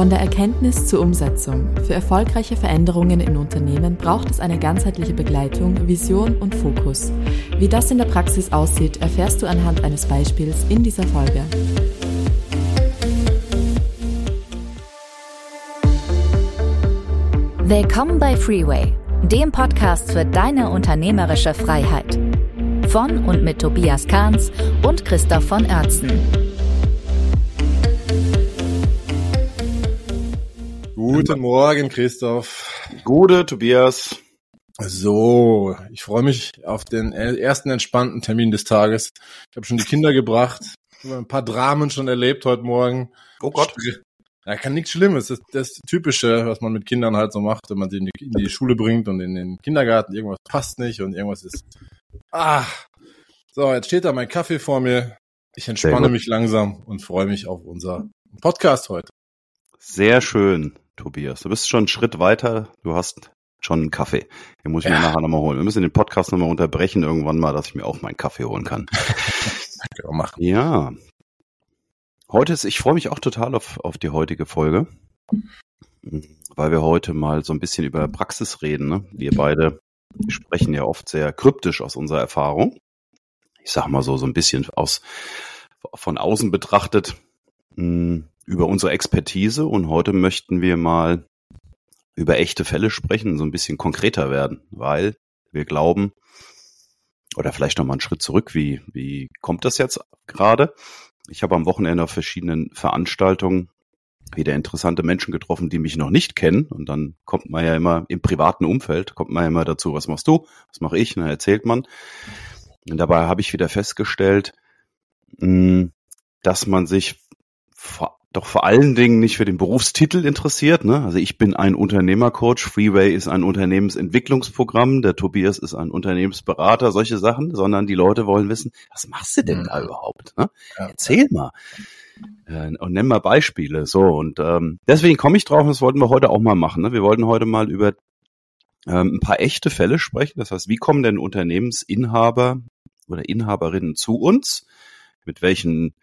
Von der Erkenntnis zur Umsetzung. Für erfolgreiche Veränderungen in Unternehmen braucht es eine ganzheitliche Begleitung, Vision und Fokus. Wie das in der Praxis aussieht, erfährst du anhand eines Beispiels in dieser Folge. Willkommen bei Freeway, dem Podcast für deine unternehmerische Freiheit. Von und mit Tobias Kahns und Christoph von Oertzen. Guten Morgen, Christoph. Gute, Tobias. So, ich freue mich auf den ersten entspannten Termin des Tages. Ich habe schon die Kinder gebracht, ein paar Dramen schon erlebt heute Morgen. Oh Gott. Ja, kann nichts Schlimmes. Das ist das Typische, was man mit Kindern halt so macht, wenn man sie in die, in die Schule bringt und in den Kindergarten. Irgendwas passt nicht und irgendwas ist. Ah. So, jetzt steht da mein Kaffee vor mir. Ich entspanne mich langsam und freue mich auf unser Podcast heute. Sehr schön, Tobias. Du bist schon einen Schritt weiter. Du hast schon einen Kaffee. Den muss ich ja. mir nachher nochmal holen. Wir müssen den Podcast nochmal unterbrechen irgendwann mal, dass ich mir auch meinen Kaffee holen kann. machen. Ja, Heute ist, ich freue mich auch total auf, auf die heutige Folge, weil wir heute mal so ein bisschen über Praxis reden. Ne? Wir beide sprechen ja oft sehr kryptisch aus unserer Erfahrung. Ich sag mal so, so ein bisschen aus, von außen betrachtet mh, hm, über unsere Expertise und heute möchten wir mal über echte Fälle sprechen, so ein bisschen konkreter werden, weil wir glauben, oder vielleicht noch mal einen Schritt zurück, wie, wie kommt das jetzt gerade? Ich habe am Wochenende auf verschiedenen Veranstaltungen wieder interessante Menschen getroffen, die mich noch nicht kennen. Und dann kommt man ja immer im privaten Umfeld, kommt man ja immer dazu, was machst du, was mache ich, dann erzählt man. Und dabei habe ich wieder festgestellt, hm, dass man sich vor doch vor allen Dingen nicht für den Berufstitel interessiert. Ne? Also ich bin ein Unternehmercoach, Freeway ist ein Unternehmensentwicklungsprogramm, der Tobias ist ein Unternehmensberater, solche Sachen, sondern die Leute wollen wissen, was machst du denn da mhm. überhaupt? Ne? Ja. Erzähl mal. Äh, und nenn mal Beispiele. So, und ähm, deswegen komme ich drauf, das wollten wir heute auch mal machen. Ne? Wir wollten heute mal über ähm, ein paar echte Fälle sprechen. Das heißt, wie kommen denn Unternehmensinhaber oder Inhaberinnen zu uns? Mit welchen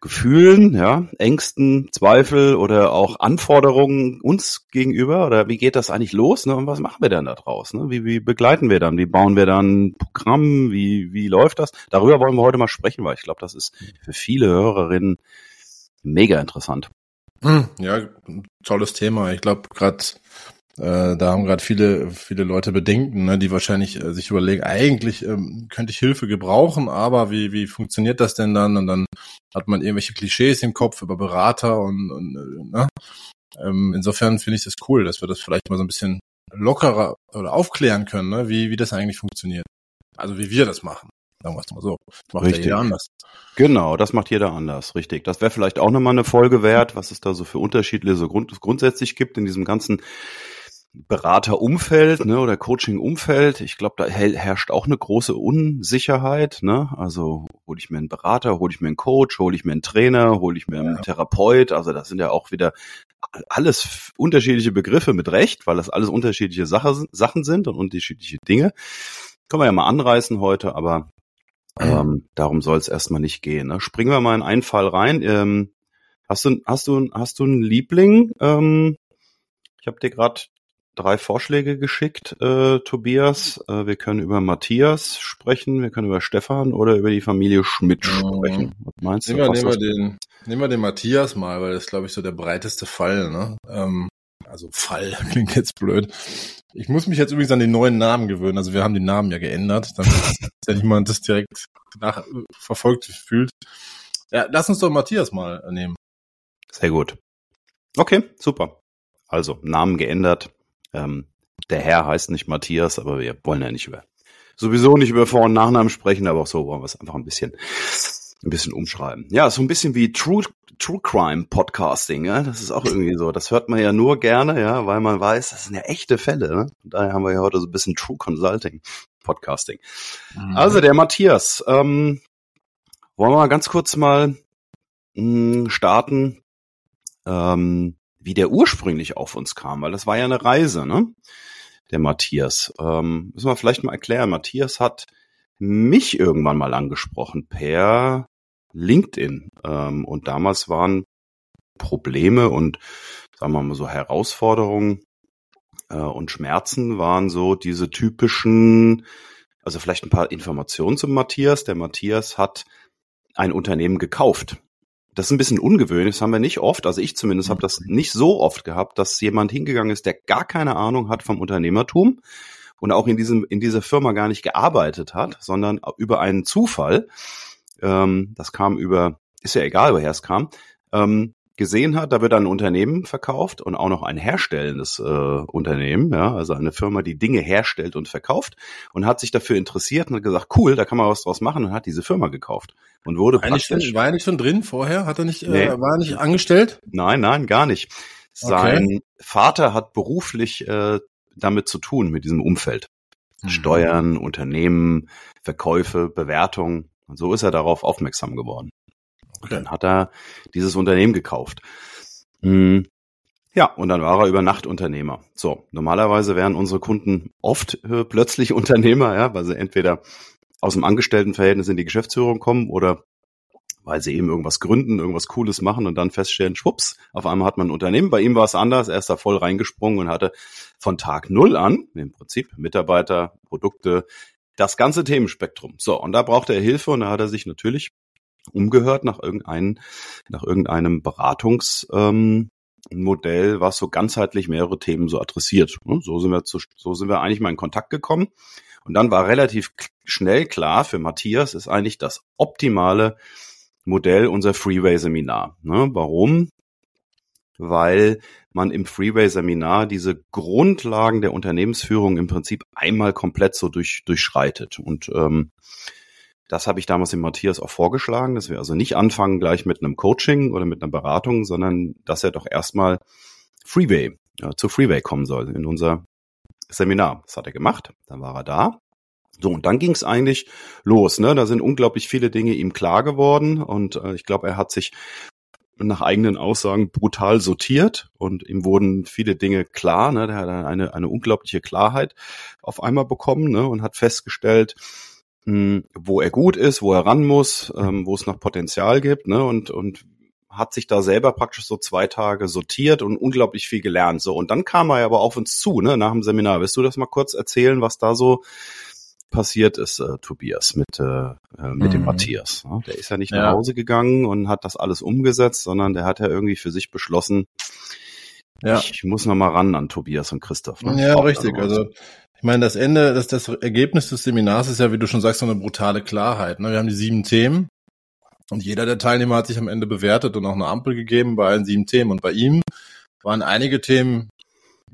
Gefühlen, ja, Ängsten, Zweifel oder auch Anforderungen uns gegenüber? Oder wie geht das eigentlich los? Ne? Und was machen wir denn da draus? Ne? Wie, wie begleiten wir dann? Wie bauen wir dann Programm? Wie, wie läuft das? Darüber wollen wir heute mal sprechen, weil ich glaube, das ist für viele Hörerinnen mega interessant. Hm, ja, tolles Thema. Ich glaube, gerade äh, da haben gerade viele, viele Leute Bedenken, ne, die wahrscheinlich äh, sich überlegen, eigentlich ähm, könnte ich Hilfe gebrauchen, aber wie, wie funktioniert das denn dann? Und dann hat man irgendwelche Klischees im Kopf über Berater und, und äh, ne? ähm, insofern finde ich das cool, dass wir das vielleicht mal so ein bisschen lockerer oder aufklären können, ne, wie, wie das eigentlich funktioniert. Also wie wir das machen. Sagen wir es mal so. Das macht richtig. jeder anders. Genau, das macht jeder anders, richtig. Das wäre vielleicht auch nochmal eine Folge wert, was es da so für Unterschiede so grund grundsätzlich gibt in diesem ganzen Beraterumfeld ne, oder Coaching-Umfeld. Ich glaube, da herrscht auch eine große Unsicherheit. Ne? Also hole ich mir einen Berater, hole ich mir einen Coach, hole ich mir einen Trainer, hole ich mir einen ja. Therapeut. Also das sind ja auch wieder alles unterschiedliche Begriffe mit Recht, weil das alles unterschiedliche Sache, Sachen sind und unterschiedliche Dinge. Können wir ja mal anreißen heute, aber ähm, darum soll es erstmal nicht gehen. Ne? Springen wir mal in einen Fall rein. Ähm, hast du, hast du, hast du einen Liebling? Ähm, ich habe dir gerade drei Vorschläge geschickt, äh, Tobias. Äh, wir können über Matthias sprechen, wir können über Stefan oder über die Familie Schmidt sprechen. Was meinst nehmen du? Wir, nehmen, wir den, nehmen wir den Matthias mal, weil das glaube ich so der breiteste Fall. Ne? Ähm, also Fall klingt jetzt blöd. Ich muss mich jetzt übrigens an den neuen Namen gewöhnen. Also wir haben den Namen ja geändert, damit ja niemand das direkt nach, verfolgt fühlt. Ja, lass uns doch Matthias mal nehmen. Sehr gut. Okay, super. Also Namen geändert, ähm, der Herr heißt nicht Matthias, aber wir wollen ja nicht über sowieso nicht über Vor- und Nachnamen sprechen, aber auch so wollen wir es einfach ein bisschen ein bisschen umschreiben. Ja, so ein bisschen wie True True Crime Podcasting, ja, das ist auch irgendwie so. Das hört man ja nur gerne, ja, weil man weiß, das sind ja echte Fälle. Ne? Und daher haben wir ja heute so ein bisschen True Consulting Podcasting. Mhm. Also der Matthias, ähm, wollen wir mal ganz kurz mal mh, hm, starten. Ähm, wie der ursprünglich auf uns kam, weil das war ja eine Reise, ne? Der Matthias. Ähm, müssen wir vielleicht mal erklären. Matthias hat mich irgendwann mal angesprochen per LinkedIn. Ähm, und damals waren Probleme und sagen wir mal so, Herausforderungen äh, und Schmerzen waren so diese typischen, also vielleicht ein paar Informationen zum Matthias. Der Matthias hat ein Unternehmen gekauft. Das ist ein bisschen ungewöhnlich, das haben wir nicht oft, also ich zumindest habe das nicht so oft gehabt, dass jemand hingegangen ist, der gar keine Ahnung hat vom Unternehmertum und auch in diesem in dieser Firma gar nicht gearbeitet hat, sondern über einen Zufall. Ähm, das kam über, ist ja egal, woher es kam. Ähm, gesehen hat, da wird ein Unternehmen verkauft und auch noch ein herstellendes äh, Unternehmen, ja, also eine Firma, die Dinge herstellt und verkauft und hat sich dafür interessiert und hat gesagt, cool, da kann man was draus machen und hat diese Firma gekauft und wurde war praktisch. Nicht, war er nicht schon drin vorher? Hat er nicht, äh, nee. äh, war er nicht angestellt? Nein, nein, gar nicht. Sein okay. Vater hat beruflich äh, damit zu tun, mit diesem Umfeld. Mhm. Steuern, Unternehmen, Verkäufe, Bewertung. Und so ist er darauf aufmerksam geworden. Okay. Dann hat er dieses Unternehmen gekauft. Hm. Ja, und dann war er über Nacht Unternehmer. So, normalerweise wären unsere Kunden oft äh, plötzlich Unternehmer, ja, weil sie entweder aus dem Angestelltenverhältnis in die Geschäftsführung kommen oder weil sie eben irgendwas gründen, irgendwas Cooles machen und dann feststellen, schwupps, auf einmal hat man ein Unternehmen. Bei ihm war es anders. Er ist da voll reingesprungen und hatte von Tag null an, im Prinzip Mitarbeiter, Produkte, das ganze Themenspektrum. So, und da brauchte er Hilfe und da hat er sich natürlich umgehört nach irgendeinem, nach irgendeinem Beratungsmodell, ähm, was so ganzheitlich mehrere Themen so adressiert. So sind wir zu, so sind wir eigentlich mal in Kontakt gekommen. Und dann war relativ schnell klar, für Matthias ist eigentlich das optimale Modell unser Freeway-Seminar. Ne? Warum? Weil man im Freeway-Seminar diese Grundlagen der Unternehmensführung im Prinzip einmal komplett so durch, durchschreitet. Und ähm, das habe ich damals dem Matthias auch vorgeschlagen, dass wir also nicht anfangen gleich mit einem Coaching oder mit einer Beratung, sondern dass er doch erstmal Freeway, ja, zu Freeway kommen soll in unser Seminar. Das hat er gemacht, dann war er da. So, und dann ging es eigentlich los. Ne? Da sind unglaublich viele Dinge ihm klar geworden und äh, ich glaube, er hat sich nach eigenen Aussagen brutal sortiert und ihm wurden viele Dinge klar. Ne? Der hat eine, eine unglaubliche Klarheit auf einmal bekommen ne? und hat festgestellt, mh, wo er gut ist, wo er ran muss, ähm, wo es noch Potenzial gibt, ne? Und, und hat sich da selber praktisch so zwei Tage sortiert und unglaublich viel gelernt. So, und dann kam er aber auf uns zu, ne, nach dem Seminar. Willst du das mal kurz erzählen, was da so passiert ist, äh, Tobias, mit, äh, äh mit mhm. dem Matthias. Ne? Der ist ja nicht ja. nach Hause gegangen und hat das alles umgesetzt, sondern der hat ja irgendwie für sich beschlossen, ja. ich, ich muss noch mal ran an Tobias und Christoph. Ne? Ja, richtig. Also ich meine, das Ende, das, das Ergebnis des Seminars ist ja, wie du schon sagst, so eine brutale Klarheit. Ne? Wir haben die sieben Themen und jeder der Teilnehmer hat sich am Ende bewertet und auch eine Ampel gegeben bei allen sieben Themen. Und bei ihm waren einige Themen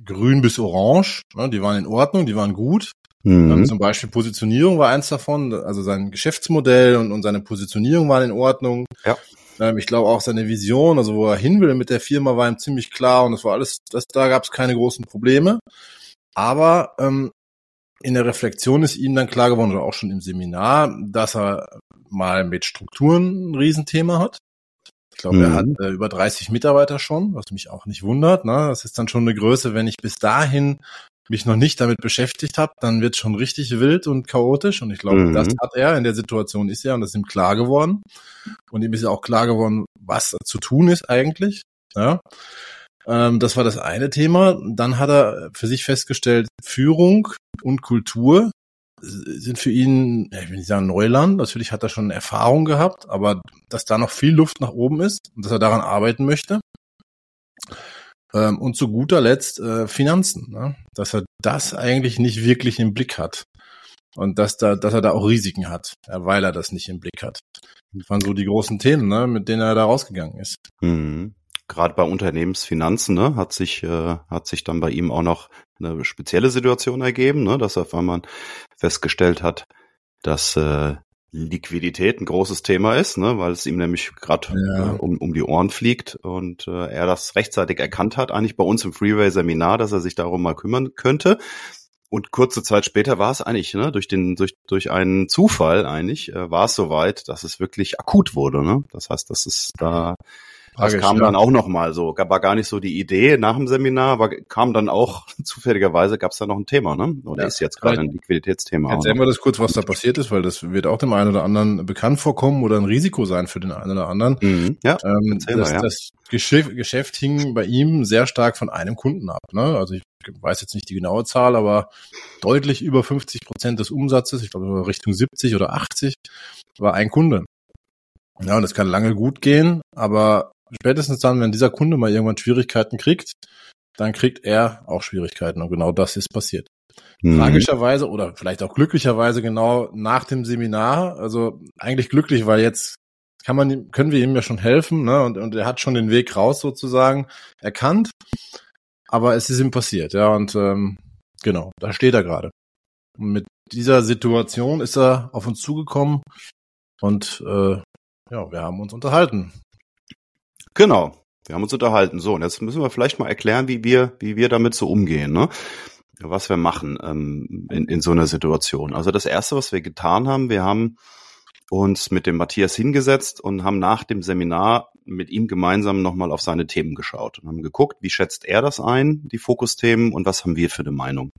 grün bis orange, ne? die waren in Ordnung, die waren gut. Mhm. Zum Beispiel Positionierung war eins davon, also sein Geschäftsmodell und, und seine Positionierung waren in Ordnung. Ja. Ähm, ich glaube auch seine Vision, also wo er hin will mit der Firma, war ihm ziemlich klar und es war alles, das, da gab es keine großen Probleme. Aber ähm, in der Reflexion ist ihm dann klar geworden, oder auch schon im Seminar, dass er mal mit Strukturen ein Riesenthema hat. Ich glaube, mhm. er hat äh, über 30 Mitarbeiter schon, was mich auch nicht wundert. Ne? Das ist dann schon eine Größe, wenn ich bis dahin mich noch nicht damit beschäftigt habe, dann wird schon richtig wild und chaotisch. Und ich glaube, mhm. das hat er in der Situation ist er und das ist ihm klar geworden. Und ihm ist ja auch klar geworden, was zu tun ist eigentlich. Ja. Ähm, das war das eine Thema. Dann hat er für sich festgestellt, Führung und Kultur sind für ihn, ich will nicht sagen Neuland, natürlich hat er schon Erfahrung gehabt, aber dass da noch viel Luft nach oben ist und dass er daran arbeiten möchte. Ähm, und zu guter Letzt äh, Finanzen, ne? dass er das eigentlich nicht wirklich im Blick hat. Und dass, da, dass er da auch Risiken hat, weil er das nicht im Blick hat. Das waren so die großen Themen, ne, mit denen er da rausgegangen ist. Mhm gerade bei Unternehmensfinanzen ne, hat sich äh, hat sich dann bei ihm auch noch eine spezielle Situation ergeben, ne, dass er, weil man festgestellt hat, dass äh, Liquidität ein großes Thema ist, ne, weil es ihm nämlich gerade ja. äh, um, um die Ohren fliegt und äh, er das rechtzeitig erkannt hat, eigentlich bei uns im Freeway-Seminar, dass er sich darum mal kümmern könnte. Und kurze Zeit später war es eigentlich, ne, durch den, durch, durch einen Zufall eigentlich, äh, war es soweit, dass es wirklich akut wurde. Ne? Das heißt, dass es da das kam ja. dann auch noch mal so. War gar nicht so die Idee nach dem Seminar, aber kam dann auch zufälligerweise gab es da noch ein Thema, ne? Oder ja, ist jetzt gerade ein Liquiditätsthema. Erzählen wir das kurz, was da passiert ist, weil das wird auch dem einen oder anderen bekannt vorkommen oder ein Risiko sein für den einen oder anderen. Mhm. Ja, ähm, das, mal, ja. das Geschäft, Geschäft hing bei ihm sehr stark von einem Kunden ab. Ne? Also ich weiß jetzt nicht die genaue Zahl, aber deutlich über 50 Prozent des Umsatzes, ich glaube Richtung 70 oder 80, war ein Kunde. Ja, und das kann lange gut gehen, aber spätestens dann, wenn dieser Kunde mal irgendwann Schwierigkeiten kriegt, dann kriegt er auch Schwierigkeiten und genau das ist passiert. Mhm. Tragischerweise oder vielleicht auch glücklicherweise genau nach dem Seminar, also eigentlich glücklich, weil jetzt kann man, können wir ihm ja schon helfen, ne? Und, und er hat schon den Weg raus sozusagen erkannt, aber es ist ihm passiert, ja, und ähm, genau, da steht er gerade. Und mit dieser Situation ist er auf uns zugekommen und äh, ja, wir haben uns unterhalten. Genau, wir haben uns unterhalten. So, und jetzt müssen wir vielleicht mal erklären, wie wir, wie wir damit so umgehen, ne? Was wir machen ähm, in, in so einer Situation. Also das erste, was wir getan haben, wir haben uns mit dem Matthias hingesetzt und haben nach dem Seminar mit ihm gemeinsam nochmal auf seine Themen geschaut und haben geguckt, wie schätzt er das ein, die Fokusthemen und was haben wir für eine Meinung.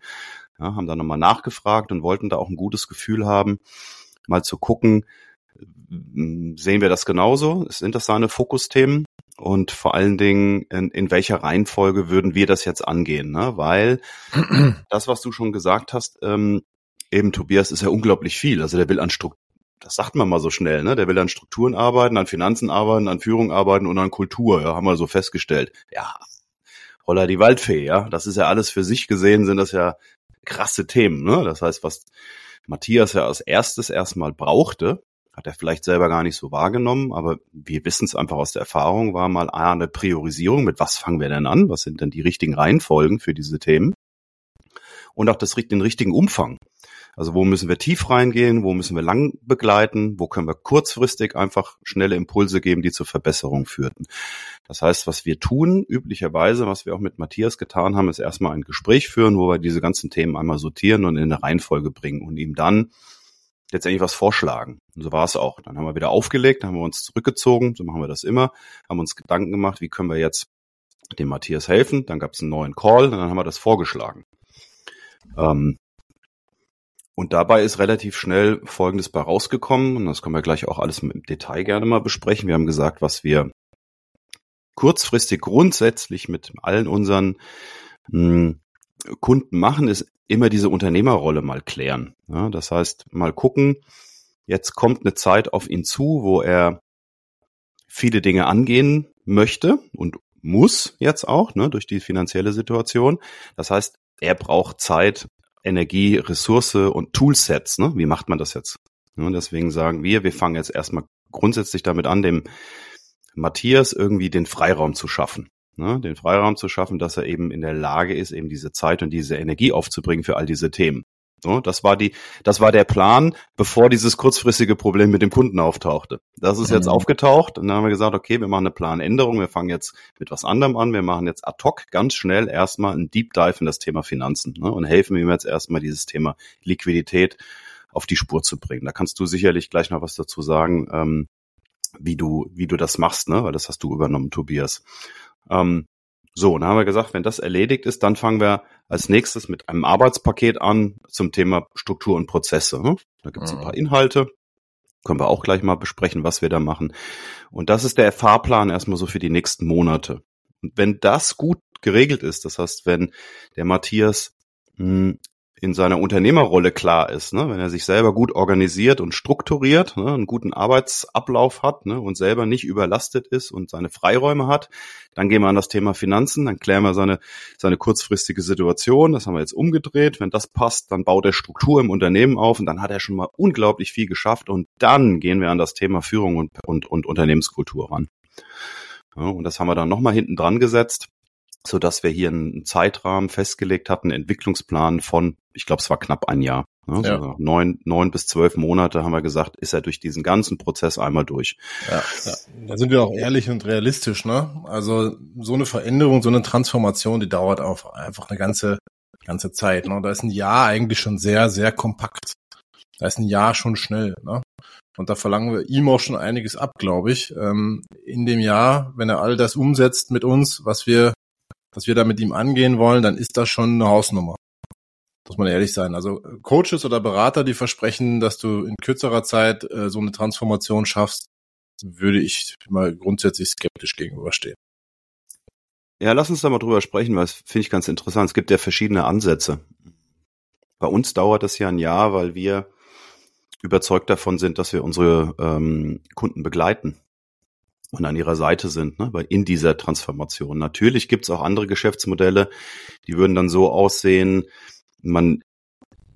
Ja, haben dann nochmal nachgefragt und wollten da auch ein gutes Gefühl haben, mal zu gucken, sehen wir das genauso? Sind das seine Fokusthemen? Und vor allen Dingen, in, in welcher Reihenfolge würden wir das jetzt angehen? Ne? Weil das, was du schon gesagt hast, ähm, eben Tobias ist ja unglaublich viel. Also der will an Struktur, das sagt man mal so schnell, ne? Der will an Strukturen arbeiten, an Finanzen arbeiten, an Führung arbeiten und an Kultur, ja, haben wir so festgestellt. Ja, Holla die Waldfee, ja. Das ist ja alles für sich gesehen, sind das ja krasse Themen, ne? Das heißt, was Matthias ja als erstes erstmal brauchte, hat er vielleicht selber gar nicht so wahrgenommen, aber wir wissen es einfach aus der Erfahrung, war mal eine Priorisierung, mit was fangen wir denn an, was sind denn die richtigen Reihenfolgen für diese Themen und auch das, den richtigen Umfang. Also wo müssen wir tief reingehen, wo müssen wir lang begleiten, wo können wir kurzfristig einfach schnelle Impulse geben, die zur Verbesserung führten. Das heißt, was wir tun, üblicherweise, was wir auch mit Matthias getan haben, ist erstmal ein Gespräch führen, wo wir diese ganzen Themen einmal sortieren und in eine Reihenfolge bringen und ihm dann letztendlich was vorschlagen. Und so war es auch. Dann haben wir wieder aufgelegt, dann haben wir uns zurückgezogen, so machen wir das immer, haben uns Gedanken gemacht, wie können wir jetzt dem Matthias helfen. Dann gab es einen neuen Call und dann haben wir das vorgeschlagen. Ähm, und dabei ist relativ schnell Folgendes bei rausgekommen, und das können wir gleich auch alles im Detail gerne mal besprechen. Wir haben gesagt, was wir kurzfristig grundsätzlich mit allen unseren mh, hm, Kunden machen, ist immer diese Unternehmerrolle mal klären. Ja, das heißt, mal gucken, jetzt kommt eine Zeit auf ihn zu, wo er viele Dinge angehen möchte und muss jetzt auch, ne, durch die finanzielle Situation. Das heißt, er braucht Zeit, Energie, Ressource und Toolsets. Ne? Wie macht man das jetzt? Ja, deswegen sagen wir, wir fangen jetzt erstmal grundsätzlich damit an, dem Matthias irgendwie den Freiraum zu schaffen ne, den Freiraum zu schaffen, dass er eben in der Lage ist, eben diese Zeit und diese Energie aufzubringen für all diese Themen. So, das war die, das war der Plan, bevor dieses kurzfristige Problem mit dem Kunden auftauchte. Das ist jetzt mhm. aufgetaucht und dann haben wir gesagt, okay, wir machen eine Planänderung, wir fangen jetzt mit was anderem an, wir machen jetzt ad hoc ganz schnell erstmal einen Deep Dive in das Thema Finanzen ne, und helfen ihm jetzt erstmal dieses Thema Liquidität auf die Spur zu bringen. Da kannst du sicherlich gleich noch was dazu sagen, ähm, wie du, wie du das machst, ne? Weil das hast du übernommen, Tobias. Ähm, so, und dann haben wir gesagt, wenn das erledigt ist, dann fangen wir als nächstes mit einem Arbeitspaket an zum Thema Struktur und Prozesse. Ne? Da gibt es ein paar mhm. Inhalte, können wir auch gleich mal besprechen, was wir da machen. Und das ist der Fahrplan erstmal so für die nächsten Monate. Und wenn das gut geregelt ist, das heißt, wenn der Matthias mh, hm, in seiner Unternehmerrolle klar ist, ne? wenn er sich selber gut organisiert und strukturiert, ne? einen guten Arbeitsablauf hat ne? und selber nicht überlastet ist und seine Freiräume hat, dann gehen wir an das Thema Finanzen, dann klären wir seine, seine kurzfristige Situation, das haben wir jetzt umgedreht, wenn das passt, dann baut er Struktur im Unternehmen auf und dann hat er schon mal unglaublich viel geschafft und dann gehen wir an das Thema Führung und, und, und Unternehmenskultur ran. Ja, und das haben wir dann nochmal hinten dran gesetzt so dass wir hier einen Zeitrahmen festgelegt hatten, einen Entwicklungsplan von, ich glaube, es war knapp ein Jahr. Ne? Ja. So neun, neun bis zwölf Monate haben wir gesagt, ist er durch diesen ganzen Prozess einmal durch. Ja, ja. Da sind wir auch ehrlich und realistisch, ne? Also so eine Veränderung, so eine Transformation, die dauert auch einfach eine ganze, ganze Zeit. Ne? Da ist ein Jahr eigentlich schon sehr, sehr kompakt. Da ist ein Jahr schon schnell, ne? Und da verlangen wir ihm auch schon einiges ab, glaube ich. Ähm, in dem Jahr, wenn er all das umsetzt mit uns, was wir, was wir da mit ihm angehen wollen, dann ist das schon eine Hausnummer. Muss man ehrlich sein. Also Coaches oder Berater, die versprechen, dass du in kürzerer Zeit äh, so eine Transformation schaffst, würde ich mal grundsätzlich skeptisch gegenüberstehen. Ja, lass uns da mal drüber sprechen, weil es finde ich ganz interessant. Es gibt ja verschiedene Ansätze. Bei uns dauert es ja ein Jahr, weil wir überzeugt davon sind, dass wir unsere ähm, Kunden begleiten und an ihrer Seite sind, ne, in dieser Transformation. Natürlich gibt es auch andere Geschäftsmodelle, die würden dann so aussehen, man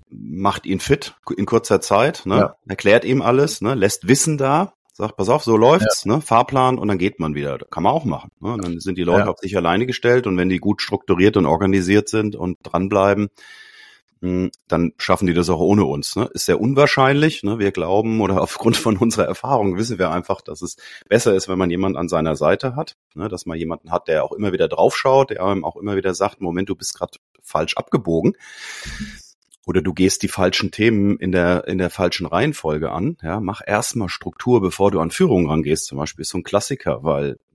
macht ihn fit in kurzer Zeit, ne, ja. erklärt ihm alles, ne, lässt Wissen da, sagt, pass auf, so läuft's, ja. ne, Fahrplan und dann geht man wieder. Kann man auch machen. Ne? Und dann sind die Leute ja. auf sich alleine gestellt und wenn die gut strukturiert und organisiert sind und dranbleiben, dann schaffen die das auch ohne uns. Ne? Ist sehr unwahrscheinlich. Ne? Wir glauben oder aufgrund von unserer Erfahrung wissen wir einfach, dass es besser ist, wenn man jemanden an seiner Seite hat, ne? dass man jemanden hat, der auch immer wieder draufschaut, der einem auch immer wieder sagt, Moment, du bist gerade falsch abgebogen oder du gehst die falschen Themen in der, in der falschen Reihenfolge an. Ja, mach erstmal Struktur, bevor du an Führung rangehst, zum Beispiel, ist so ein Klassiker, weil hm,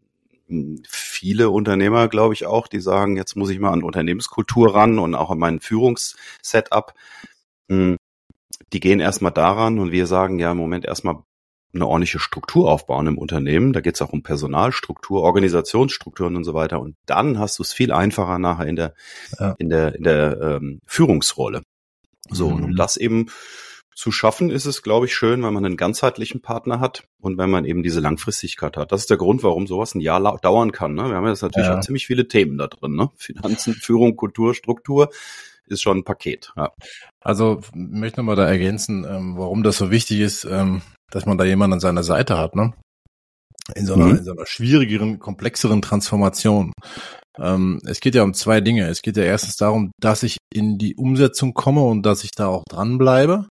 viele Unternehmer, glaube ich auch, die sagen, jetzt muss ich mal an Unternehmenskultur ran und auch an mein Führungssetup. Die gehen erstmal daran und wir sagen ja im Moment erstmal eine ordentliche Struktur aufbauen im Unternehmen. Da geht es auch um Personalstruktur, Organisationsstrukturen und so weiter. Und dann hast du es viel einfacher nachher in der, ja. in der, in der ähm, Führungsrolle. So, mhm. und um das eben zu schaffen, ist es, glaube ich, schön, wenn man einen ganzheitlichen Partner hat und wenn man eben diese Langfristigkeit hat. Das ist der Grund, warum sowas ein Jahr dauern kann. Ne? Wir haben jetzt natürlich ja. auch ziemlich viele Themen da drin. Ne? Finanzen, Führung, Kultur, Struktur ist schon ein Paket. Ja. Also möchte nochmal da ergänzen, ähm, warum das so wichtig ist, ähm, dass man da jemanden an seiner Seite hat. Ne? In so einer, mhm. in so einer schwierigeren, komplexeren Transformation. Ähm, es geht ja um zwei Dinge. Es geht ja erstens darum, dass ich in die Umsetzung komme und dass ich da auch dranbleibe.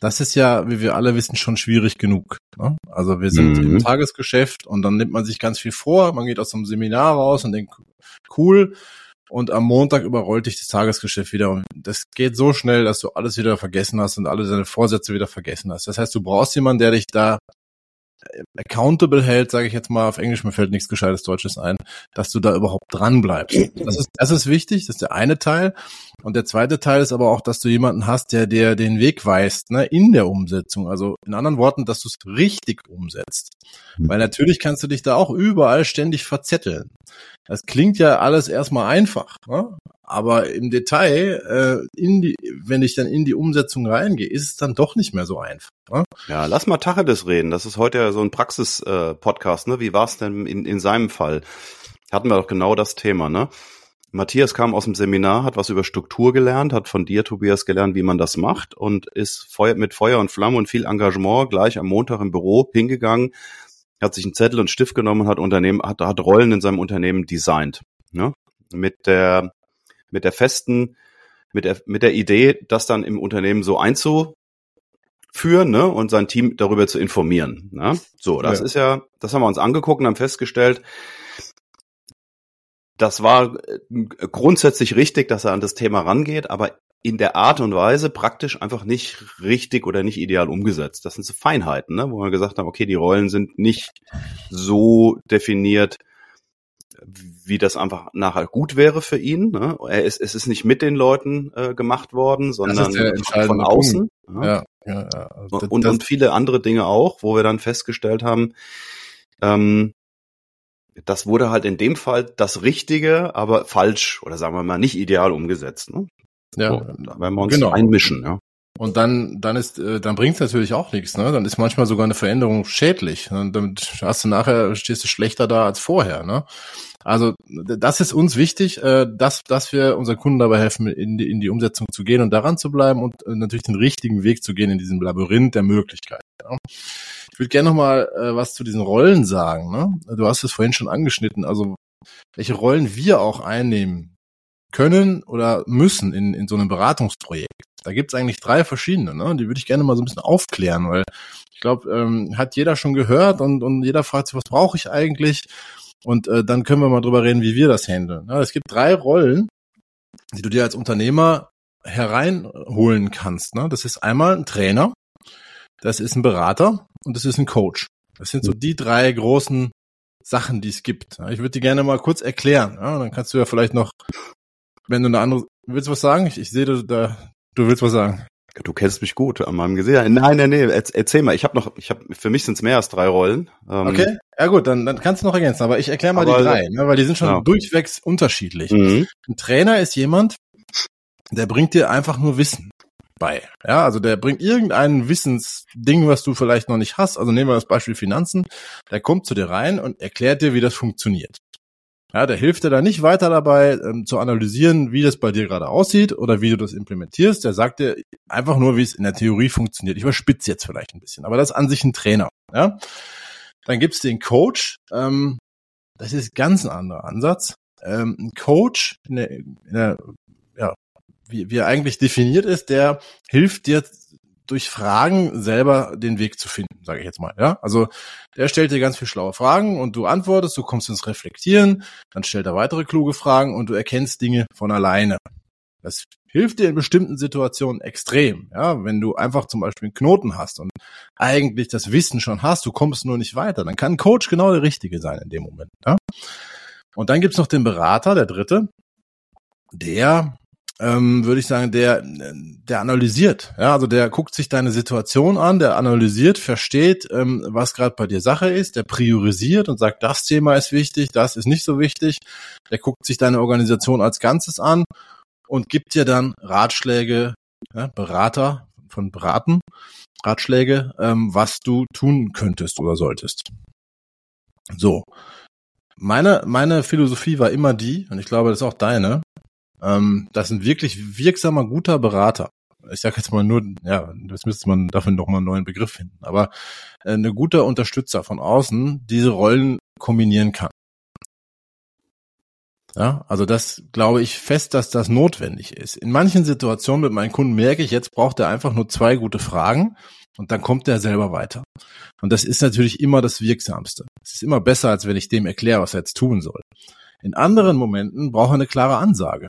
Das ist ja, wie wir alle wissen, schon schwierig genug. Ne? Also wir sind mhm. im Tagesgeschäft und dann nimmt man sich ganz viel vor. Man geht aus einem Seminar raus und denkt, cool. Und am Montag überrollt dich das Tagesgeschäft wieder. Und das geht so schnell, dass du alles wieder vergessen hast und alle deine Vorsätze wieder vergessen hast. Das heißt, du brauchst jemanden, der dich da accountable hält, sage ich jetzt mal auf Englisch, mir fällt nichts Gescheites Deutsches ein, dass du da überhaupt dran bleibst. Das ist, das ist wichtig, das ist der eine Teil. Und der zweite Teil ist aber auch, dass du jemanden hast, der dir den Weg weist, ne, in der Umsetzung. Also in anderen Worten, dass du es richtig umsetzt. Mhm. Weil natürlich kannst du dich da auch überall ständig verzetteln. Das klingt ja alles erstmal einfach, ne? Aber im Detail, äh, in die, wenn ich dann in die Umsetzung reingehe, ist es dann doch nicht mehr so einfach. Ne? Ja, lass mal Tacheles reden. Das ist heute ja so ein Praxis-Podcast. Äh, ne? Wie war es denn in, in seinem Fall? Hatten wir doch genau das Thema. Ne? Matthias kam aus dem Seminar, hat was über Struktur gelernt, hat von dir, Tobias, gelernt, wie man das macht und ist Feuer, mit Feuer und Flamme und viel Engagement gleich am Montag im Büro hingegangen, hat sich einen Zettel und Stift genommen und hat Unternehmen, hat, hat Rollen in seinem Unternehmen designt. Ne? Mit der, mit der festen, mit der, mit der Idee, das dann im Unternehmen so einzuführen, ne, und sein Team darüber zu informieren. Ne? So, das ja. ist ja, das haben wir uns angeguckt und haben festgestellt, das war äh, grundsätzlich richtig, dass er an das Thema rangeht, aber in der Art und Weise praktisch einfach nicht richtig oder nicht ideal umgesetzt. Das sind so Feinheiten, ne? wo wir gesagt haben, okay, die Rollen sind nicht so definiert, wie das einfach nachher gut wäre für ihn. Ne? Er ist, es ist nicht mit den Leuten äh, gemacht worden, sondern von außen. Ja. Ja, ja, also und, und viele andere Dinge auch, wo wir dann festgestellt haben, ähm, das wurde halt in dem Fall das Richtige, aber falsch oder sagen wir mal nicht ideal umgesetzt. Ne? Ja, so, da werden wir uns genau. einmischen, ja. Und dann, dann ist, äh, dann bringt es natürlich auch nichts, ne? Dann ist manchmal sogar eine Veränderung schädlich. Und dann hast du nachher, stehst du schlechter da als vorher, ne? Also das ist uns wichtig, äh, dass, dass wir unseren Kunden dabei helfen, in die, in die Umsetzung zu gehen und daran zu bleiben und äh, natürlich den richtigen Weg zu gehen in diesem Labyrinth der Möglichkeiten. Ja? Ich würde gerne noch mal äh, was zu diesen Rollen sagen. Ne? Du hast es vorhin schon angeschnitten. Also welche Rollen wir auch einnehmen können oder müssen in, in so einem Beratungsprojekt. Da gibt's eigentlich drei verschiedene, ne? Die würde ich gerne mal so ein bisschen aufklären, weil ich glaube, ähm, hat jeder schon gehört und, und jeder fragt sich, was brauche ich eigentlich? Und äh, dann können wir mal drüber reden, wie wir das handeln. Ja, es gibt drei Rollen, die du dir als Unternehmer hereinholen kannst. Ne? Das ist einmal ein Trainer, das ist ein Berater und das ist ein Coach. Das sind so die drei großen Sachen, die es gibt. Ich würde die gerne mal kurz erklären. Ja, dann kannst du ja vielleicht noch, wenn du eine andere, willst du was sagen? Ich, ich sehe, da, du willst was sagen. Du kennst mich gut an meinem Gesicht. Nein, nein, nee, erzähl mal. Ich habe noch, ich habe, für mich sind es mehr als drei Rollen. Ähm, okay, ja gut, dann, dann kannst du noch ergänzen. Aber ich erkläre mal die drei, ne, weil die sind schon ja. durchwegs unterschiedlich. Mhm. Ein Trainer ist jemand, der bringt dir einfach nur Wissen bei. Ja, also der bringt irgendein Wissensding, was du vielleicht noch nicht hast. Also nehmen wir das Beispiel Finanzen. Der kommt zu dir rein und erklärt dir, wie das funktioniert. Ja, der hilft dir da nicht weiter dabei, ähm, zu analysieren, wie das bei dir gerade aussieht oder wie du das implementierst. Der sagt dir einfach nur, wie es in der Theorie funktioniert. Ich überspitze jetzt vielleicht ein bisschen, aber das ist an sich ein Trainer. Ja? Dann gibt's den Coach. Ähm, das ist ganz ein anderer Ansatz. Ähm, ein Coach in der, in der ja, wie, wie er eigentlich definiert ist, der hilft dir durch Fragen selber den Weg zu finden, sage ich jetzt mal. Ja, also der stellt dir ganz viel schlaue Fragen und du antwortest, du kommst ins Reflektieren, dann stellt er weitere kluge Fragen und du erkennst Dinge von alleine. Das hilft dir in bestimmten Situationen extrem. Ja, wenn du einfach zum Beispiel einen Knoten hast und eigentlich das Wissen schon hast, du kommst nur nicht weiter, dann kann ein Coach genau der Richtige sein in dem Moment. Ja? Und dann gibt's noch den Berater, der Dritte, der ähm, würde ich sagen, der, der analysiert. Ja, also der guckt sich deine Situation an, der analysiert, versteht, ähm, was gerade bei dir Sache ist, der priorisiert und sagt, das Thema ist wichtig, das ist nicht so wichtig. Der guckt sich deine Organisation als Ganzes an und gibt dir dann Ratschläge, ja, Berater von Beraten, Ratschläge, ähm, was du tun könntest oder solltest. So. Meine, meine Philosophie war immer die, und ich glaube, das ist auch deine, ähm, das ist ein wirklich wirksamer, guter Berater. Ich sage jetzt mal nur, ja, das müsste man dafür noch mal einen neuen Begriff finden. Aber äh, ein guter Unterstützer von außen diese Rollen kombinieren kann. Ja, also das glaube ich fest, dass das notwendig ist. In manchen Situationen mit meinen Kunden merke ich, jetzt braucht er einfach nur zwei gute Fragen und dann kommt er selber weiter. Und das ist natürlich immer das Wirksamste. Es ist immer besser, als wenn ich dem erkläre, was er jetzt tun soll. In anderen Momenten braucht er eine klare Ansage.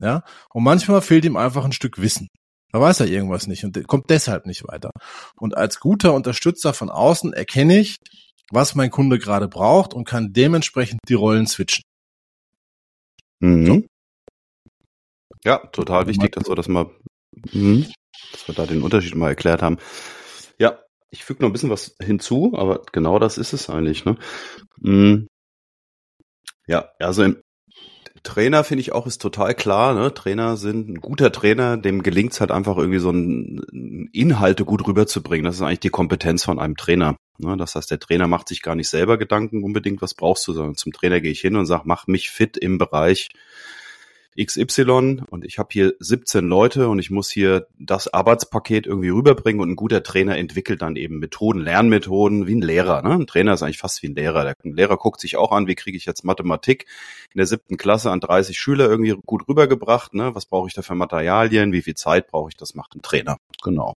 Ja, und manchmal fehlt ihm einfach ein Stück Wissen. Da weiß er irgendwas nicht und kommt deshalb nicht weiter. Und als guter Unterstützer von außen erkenne ich, was mein Kunde gerade braucht und kann dementsprechend die Rollen switchen. Mhm. So. Ja, total wichtig, dass wir das mal, mhm. dass wir da den Unterschied mal erklärt haben. Ja, ich füge noch ein bisschen was hinzu, aber genau das ist es eigentlich. Ne? Mhm. Ja, also im, Trainer finde ich auch ist total klar. Ne? Trainer sind ein guter Trainer, dem gelingt es halt einfach irgendwie so ein, Inhalte gut rüberzubringen. Das ist eigentlich die Kompetenz von einem Trainer. Ne? Das heißt, der Trainer macht sich gar nicht selber Gedanken unbedingt, was brauchst du, sondern zum Trainer gehe ich hin und sage, mach mich fit im Bereich XY und ich habe hier 17 Leute und ich muss hier das Arbeitspaket irgendwie rüberbringen und ein guter Trainer entwickelt dann eben Methoden, Lernmethoden wie ein Lehrer. Ne? Ein Trainer ist eigentlich fast wie ein Lehrer. Ein Lehrer guckt sich auch an, wie kriege ich jetzt Mathematik in der siebten Klasse an 30 Schüler irgendwie gut rübergebracht. Ne? Was brauche ich da für Materialien? Wie viel Zeit brauche ich? Das macht ein Trainer. Genau.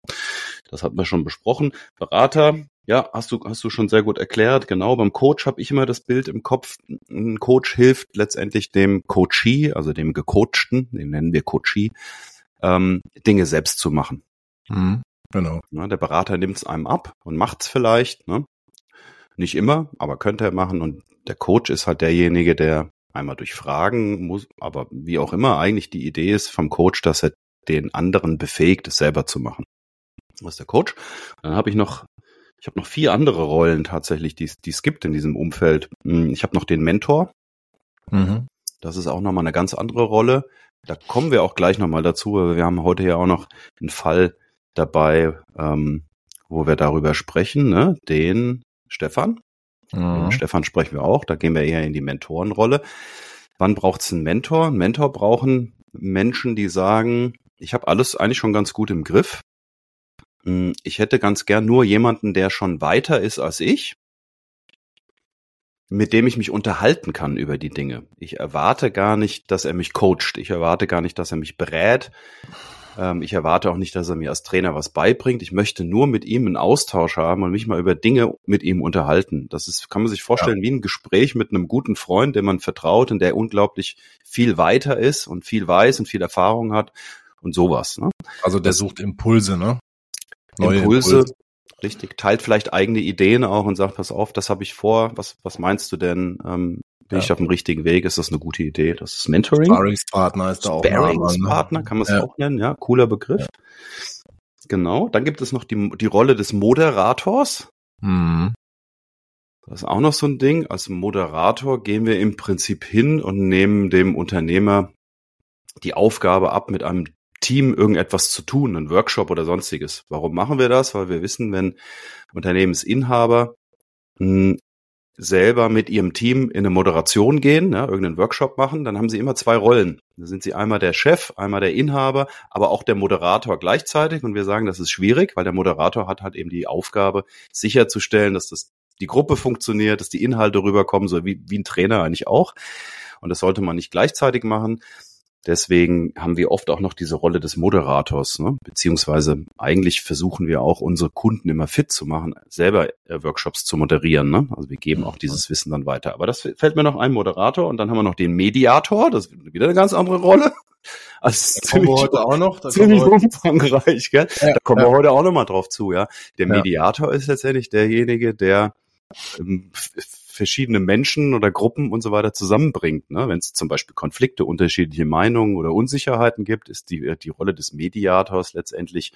Das hatten wir schon besprochen. Berater, ja, hast du, hast du schon sehr gut erklärt. Genau, beim Coach habe ich immer das Bild im Kopf. Ein Coach hilft letztendlich dem Coachee, also dem Gecoachten, den nennen wir Coachee, ähm, Dinge selbst zu machen. Mhm, genau. Ja, der Berater nimmt es einem ab und macht es vielleicht. Ne? Nicht immer, aber könnte er machen. Und der Coach ist halt derjenige, der einmal durch Fragen muss, aber wie auch immer, eigentlich die Idee ist vom Coach, dass er den anderen befähigt, es selber zu machen. Was ist der Coach? Dann habe ich noch ich habe noch vier andere Rollen tatsächlich, die es gibt in diesem Umfeld. Hm, ich habe noch den Mentor. Mhm. Das ist auch nochmal eine ganz andere Rolle. Da kommen wir auch gleich nochmal dazu. Wir haben heute ja auch noch einen Fall dabei, ähm, wo wir darüber sprechen, ne? den Stefan. Mhm. Stefan sprechen wir auch. Da gehen wir eher in die Mentorenrolle. Wann braucht es einen Mentor? Einen Mentor brauchen Menschen, die sagen, ich habe alles eigentlich schon ganz gut im Griff. Hm, ich hätte ganz gern nur jemanden, der schon weiter ist als ich, mit dem ich mich unterhalten kann über die Dinge. Ich erwarte gar nicht, dass er mich coacht. Ich erwarte gar nicht, dass er mich berät. Ähm, ich erwarte auch nicht, dass er mir als Trainer was beibringt. Ich möchte nur mit ihm einen Austausch haben und mich mal über Dinge mit ihm unterhalten. Das ist, kann man sich vorstellen, ja. wie ein Gespräch mit einem guten Freund, dem man vertraut und der unglaublich viel weiter ist und viel weiß und viel Erfahrung hat und sowas. Ne? Also der sucht Impulse, ne? Neue Impulse, Impulse, richtig. Teilt vielleicht eigene Ideen auch und sagt, pass auf, das habe ich vor. Was, was meinst du denn? Ähm, bin ja. ich auf dem richtigen Weg? Ist das eine gute Idee? Das ist Mentoring. Sparringspartner ist da auch. Sparringspartner kann man es ja. auch nennen, ja. Cooler Begriff. Ja. Genau. Dann gibt es noch die, die Rolle des Moderators. Mhm. Das ist auch noch so ein Ding. Als Moderator gehen wir im Prinzip hin und nehmen dem Unternehmer die Aufgabe ab, mit einem Team irgendetwas zu tun, einen Workshop oder sonstiges. Warum machen wir das? Weil wir wissen, wenn Unternehmensinhaber hm, selber mit ihrem Team in eine Moderation gehen, ja, irgendeinen Workshop machen, dann haben sie immer zwei Rollen. Da sind sie einmal der Chef, einmal der Inhaber, aber auch der Moderator gleichzeitig. Und wir sagen, das ist schwierig, weil der Moderator hat halt eben die Aufgabe, sicherzustellen, dass das die Gruppe funktioniert, dass die Inhalte rüberkommen, so wie, wie ein Trainer eigentlich auch. Und das sollte man nicht gleichzeitig machen. Deswegen haben wir oft auch noch diese Rolle des Moderators, ne? beziehungsweise eigentlich versuchen wir auch unsere Kunden immer fit zu machen, selber äh, Workshops zu moderieren. Ne? Also wir geben auch dieses Wissen dann weiter. Aber das fällt mir noch ein Moderator und dann haben wir noch den Mediator, das ist wieder eine ganz andere Rolle. Also da kommen wir heute auch noch. Da ziemlich umfangreich, gell? Ja, da kommen ja. wir heute auch noch mal drauf zu, ja. Der Mediator ja. ist letztendlich derjenige, der ähm, verschiedene Menschen oder Gruppen und so weiter zusammenbringt. Ne? Wenn es zum Beispiel Konflikte, unterschiedliche Meinungen oder Unsicherheiten gibt, ist die, die Rolle des Mediators letztendlich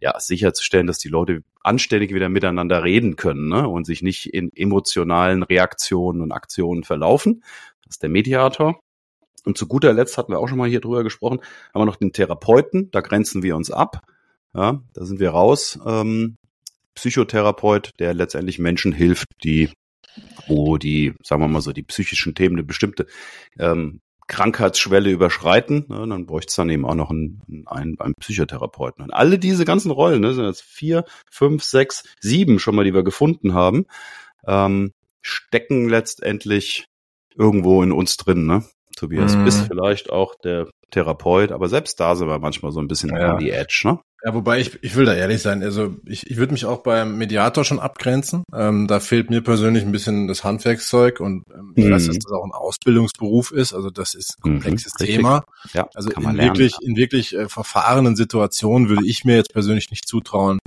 ja sicherzustellen, dass die Leute anständig wieder miteinander reden können ne? und sich nicht in emotionalen Reaktionen und Aktionen verlaufen. Das ist der Mediator. Und zu guter Letzt hatten wir auch schon mal hier drüber gesprochen, haben wir noch den Therapeuten, da grenzen wir uns ab. Ja, da sind wir raus. Ähm, Psychotherapeut, der letztendlich Menschen hilft, die wo die, sagen wir mal so, die psychischen Themen eine bestimmte ähm, Krankheitsschwelle überschreiten, ne, dann bräuchte es dann eben auch noch einen, einen, einen Psychotherapeuten. Und alle diese ganzen Rollen, ne, sind jetzt vier, fünf, sechs, sieben schon mal, die wir gefunden haben, ähm, stecken letztendlich irgendwo in uns drin, ne? Tobias, mhm. bist vielleicht auch der Therapeut, aber selbst da sind wir manchmal so ein bisschen ja. on the edge, ne? Ja, wobei ich, ich will da ehrlich sein. Also ich, ich würde mich auch beim Mediator schon abgrenzen. Ähm, da fehlt mir persönlich ein bisschen das Handwerkszeug und ähm, ich mhm. weiß, dass das auch ein Ausbildungsberuf ist. Also das ist ein mhm, komplexes mhm, Thema. Ja, also in lernen, wirklich, in wirklich äh, verfahrenen Situationen würde ich mir jetzt persönlich nicht zutrauen,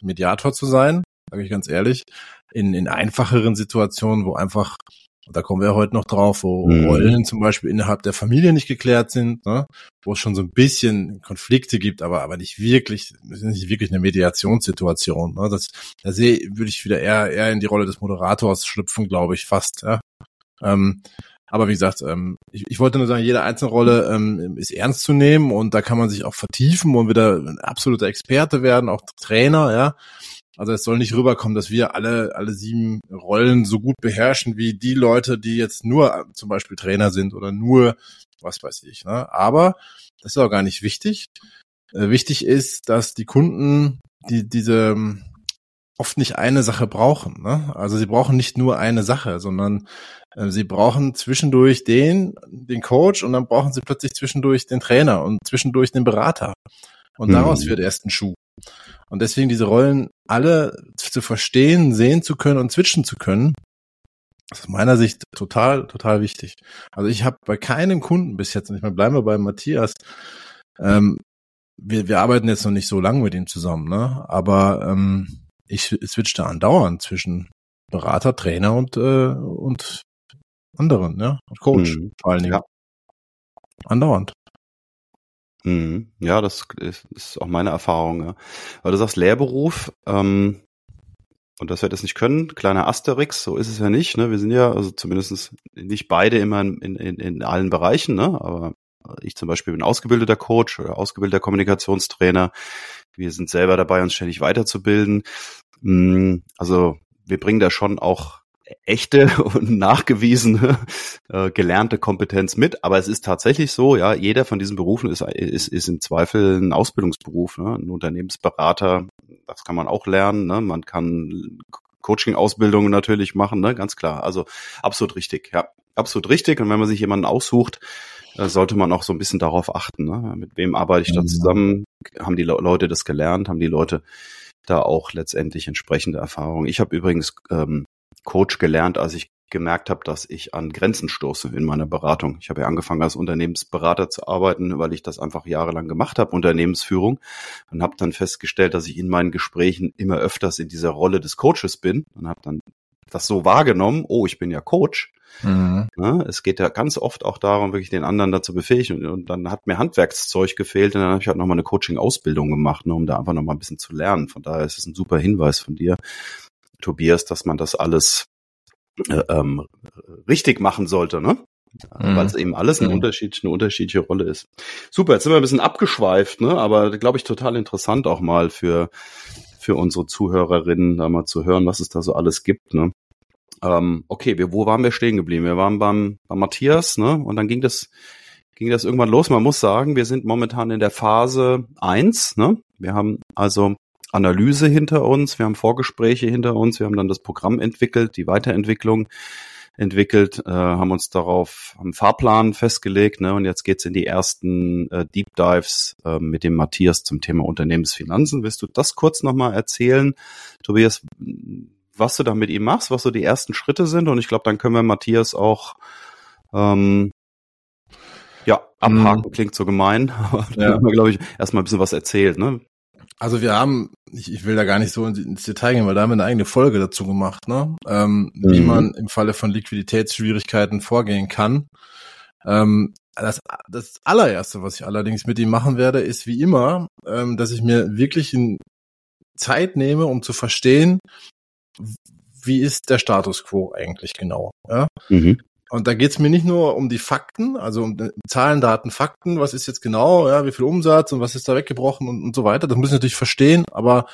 Mediator zu sein, sage ich ganz ehrlich. In, in einfacheren Situationen, wo einfach da kommen wir heute noch drauf, wo mhm. Rollen zum Beispiel innerhalb der Familie nicht geklärt sind, ne? wo es schon so ein bisschen Konflikte gibt, aber, aber nicht wirklich, nicht wirklich eine Mediationssituation. Ne? Das, da sehe, würde ich wieder eher, eher in die Rolle des Moderators schlüpfen, glaube ich, fast. Ja? Ähm, aber wie gesagt, ähm, ich, ich wollte nur sagen, jede einzelne Rolle ähm, ist ernst zu nehmen und da kann man sich auch vertiefen und wieder ein absoluter Experte werden, auch Trainer, ja. Also es soll nicht rüberkommen, dass wir alle, alle sieben Rollen so gut beherrschen wie die Leute, die jetzt nur äh, zum Beispiel Trainer sind oder nur, was weiß ich. Ne? Aber das ist auch gar nicht wichtig. Äh, wichtig ist, dass die Kunden die diese ähm, oft nicht eine Sache brauchen. Ne? Also sie brauchen nicht nur eine Sache, sondern äh, sie brauchen zwischendurch den, den Coach und dann brauchen sie plötzlich zwischendurch den Trainer und zwischendurch den Berater. Und mhm. daraus wird erst ein Schuh. Und deswegen diese Rollen alle zu verstehen, sehen zu können und switchen zu können, ist aus meiner Sicht total, total wichtig. Also ich habe bei keinem Kunden bis jetzt, und ich meine, bleiben wir bei Matthias, ähm, wir, wir arbeiten jetzt noch nicht so lange mit ihm zusammen, ne? Aber ähm, ich switch da andauernd zwischen Berater, Trainer und äh, und anderen, ja, und Coach mhm. vor allen Dingen. Ja. Andauernd. Mhm. Ja, das ist, auch meine Erfahrung. Ja. Weil du sagst Lehrberuf, ähm, und dass wir das nicht können, kleiner Asterix, so ist es ja nicht. Ne? Wir sind ja, also zumindest nicht beide immer in, in, in allen Bereichen, ne? aber ich zum Beispiel bin ausgebildeter Coach oder ausgebildeter Kommunikationstrainer. Wir sind selber dabei, uns ständig weiterzubilden. Mm, also wir bringen da schon auch echte und nachgewiesene äh, gelernte Kompetenz mit. Aber es ist tatsächlich so, ja, jeder von diesen Berufen ist, ist, ist im Zweifel ein Ausbildungsberuf, ne? ein Unternehmensberater. Das kann man auch lernen. Ne? Man kann Coaching-Ausbildungen natürlich machen, ne? ganz klar. Also absolut richtig, ja, absolut richtig. Und wenn man sich jemanden aussucht, äh, sollte man auch so ein bisschen darauf achten. Ne? Mit wem arbeite ich da mhm. zusammen? Haben die Leute das gelernt? Haben die Leute da auch letztendlich entsprechende Erfahrungen? Ich habe übrigens ähm, Coach gelernt, als ich gemerkt habe, dass ich an Grenzen stoße in meiner Beratung. Ich habe ja angefangen als Unternehmensberater zu arbeiten, weil ich das einfach jahrelang gemacht habe, Unternehmensführung, und habe dann festgestellt, dass ich in meinen Gesprächen immer öfters in dieser Rolle des Coaches bin und habe dann das so wahrgenommen, oh, ich bin ja Coach. Mhm. Ja, es geht ja ganz oft auch darum, wirklich den anderen dazu befähigen. Und, und dann hat mir Handwerkszeug gefehlt und dann habe ich halt nochmal eine Coaching-Ausbildung gemacht, ne, um da einfach nochmal ein bisschen zu lernen. Von daher ist es ein super Hinweis von dir, Tobias, dass man das alles äh, ähm, richtig machen sollte, ne? Mhm. Weil es eben alles ein mhm. Unterschied, eine unterschiedliche Rolle ist. Super, jetzt sind wir ein bisschen abgeschweift, ne? Aber glaube ich total interessant auch mal für für unsere Zuhörerinnen, da mal zu hören, was es da so alles gibt, ne? Ähm, okay, wir, wo waren wir stehen geblieben? Wir waren beim, beim Matthias, ne? Und dann ging das, ging das irgendwann los. Man muss sagen, wir sind momentan in der Phase eins. ne? Wir haben also Analyse hinter uns, wir haben Vorgespräche hinter uns, wir haben dann das Programm entwickelt, die Weiterentwicklung entwickelt, äh, haben uns darauf einen Fahrplan festgelegt ne, und jetzt geht's in die ersten äh, Deep Dives äh, mit dem Matthias zum Thema Unternehmensfinanzen. Willst du das kurz nochmal erzählen, Tobias, was du da mit ihm machst, was so die ersten Schritte sind und ich glaube, dann können wir Matthias auch ähm, ja, abhaken, mhm. klingt so gemein, aber ja. haben wir, glaube ich, erstmal ein bisschen was erzählt, ne? Also wir haben, ich, ich will da gar nicht so ins Detail gehen, weil da haben wir eine eigene Folge dazu gemacht, ne? Ähm, mhm. Wie man im Falle von Liquiditätsschwierigkeiten vorgehen kann. Ähm, das, das allererste, was ich allerdings mit ihm machen werde, ist wie immer, ähm, dass ich mir wirklich in Zeit nehme, um zu verstehen, wie ist der Status quo eigentlich genau. Ja? Mhm. Und da geht's mir nicht nur um die Fakten, also um Zahlen, Daten, Fakten, was ist jetzt genau, ja, wie viel Umsatz und was ist da weggebrochen und, und so weiter. Das muss ich natürlich verstehen, aber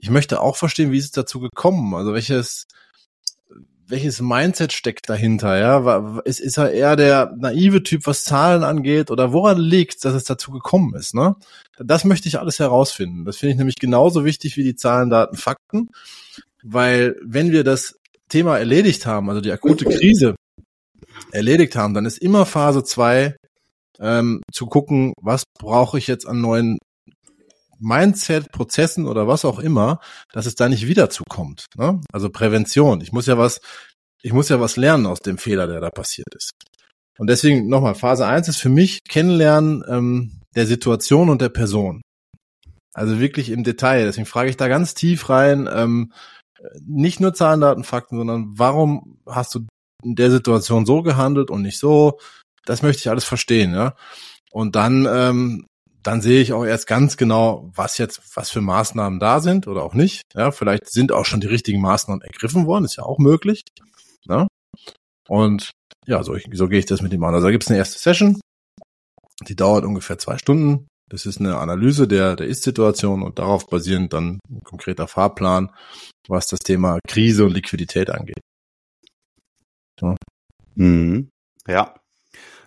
ich möchte auch verstehen, wie ist es dazu gekommen? Also welches, welches Mindset steckt dahinter, ja? Ist, ist er eher der naive Typ, was Zahlen angeht, oder woran liegt, dass es dazu gekommen ist, ne? Das möchte ich alles herausfinden. Das finde ich nämlich genauso wichtig wie die Zahlen, Daten, Fakten, weil wenn wir das Thema erledigt haben, also die akute Krise, erledigt haben, dann ist immer Phase zwei ähm, zu gucken, was brauche ich jetzt an neuen Mindset, Prozessen oder was auch immer, dass es da nicht wieder zukommt. Ne? Also Prävention. Ich muss ja was, ich muss ja was lernen aus dem Fehler, der da passiert ist. Und deswegen nochmal, Phase eins ist für mich Kennenlernen ähm, der Situation und der Person. Also wirklich im Detail. Deswegen frage ich da ganz tief rein, ähm, nicht nur Zahlen, Daten, Fakten, sondern warum hast du in der Situation so gehandelt und nicht so. Das möchte ich alles verstehen, ja. Und dann, ähm, dann sehe ich auch erst ganz genau, was jetzt, was für Maßnahmen da sind oder auch nicht. Ja, vielleicht sind auch schon die richtigen Maßnahmen ergriffen worden, ist ja auch möglich. Ja? Und ja, so, so gehe ich das mit ihm an. Also da gibt es eine erste Session, die dauert ungefähr zwei Stunden. Das ist eine Analyse der, der Ist-Situation und darauf basierend dann ein konkreter Fahrplan, was das Thema Krise und Liquidität angeht. Ja. Mhm. Ja.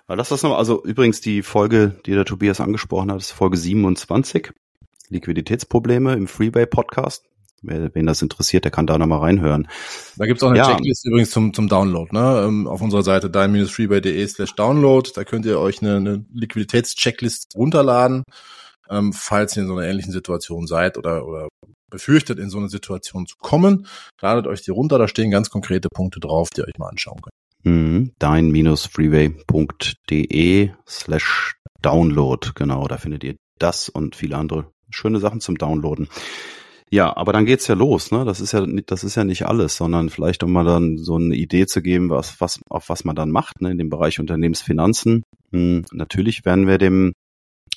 Lass das nochmal, also übrigens die Folge, die der Tobias angesprochen hat, ist Folge 27. Liquiditätsprobleme im Freeway Podcast. Wer, wen das interessiert, der kann da nochmal reinhören. Da gibt's auch eine ja. Checklist übrigens zum, zum Download, ne? Ähm, auf unserer Seite dein-freeway.de slash download. Da könnt ihr euch eine, eine Liquiditätschecklist runterladen, ähm, falls ihr in so einer ähnlichen Situation seid oder, oder befürchtet, in so eine Situation zu kommen, ladet euch die runter, da stehen ganz konkrete Punkte drauf, die ihr euch mal anschauen könnt. Mhm, dein-freeway.de slash download, genau, da findet ihr das und viele andere schöne Sachen zum Downloaden. Ja, aber dann geht's ja los, ne? Das ist ja das ist ja nicht alles, sondern vielleicht um mal dann so eine Idee zu geben, was was auf was man dann macht, ne, in dem Bereich Unternehmensfinanzen. Hm, natürlich werden wir dem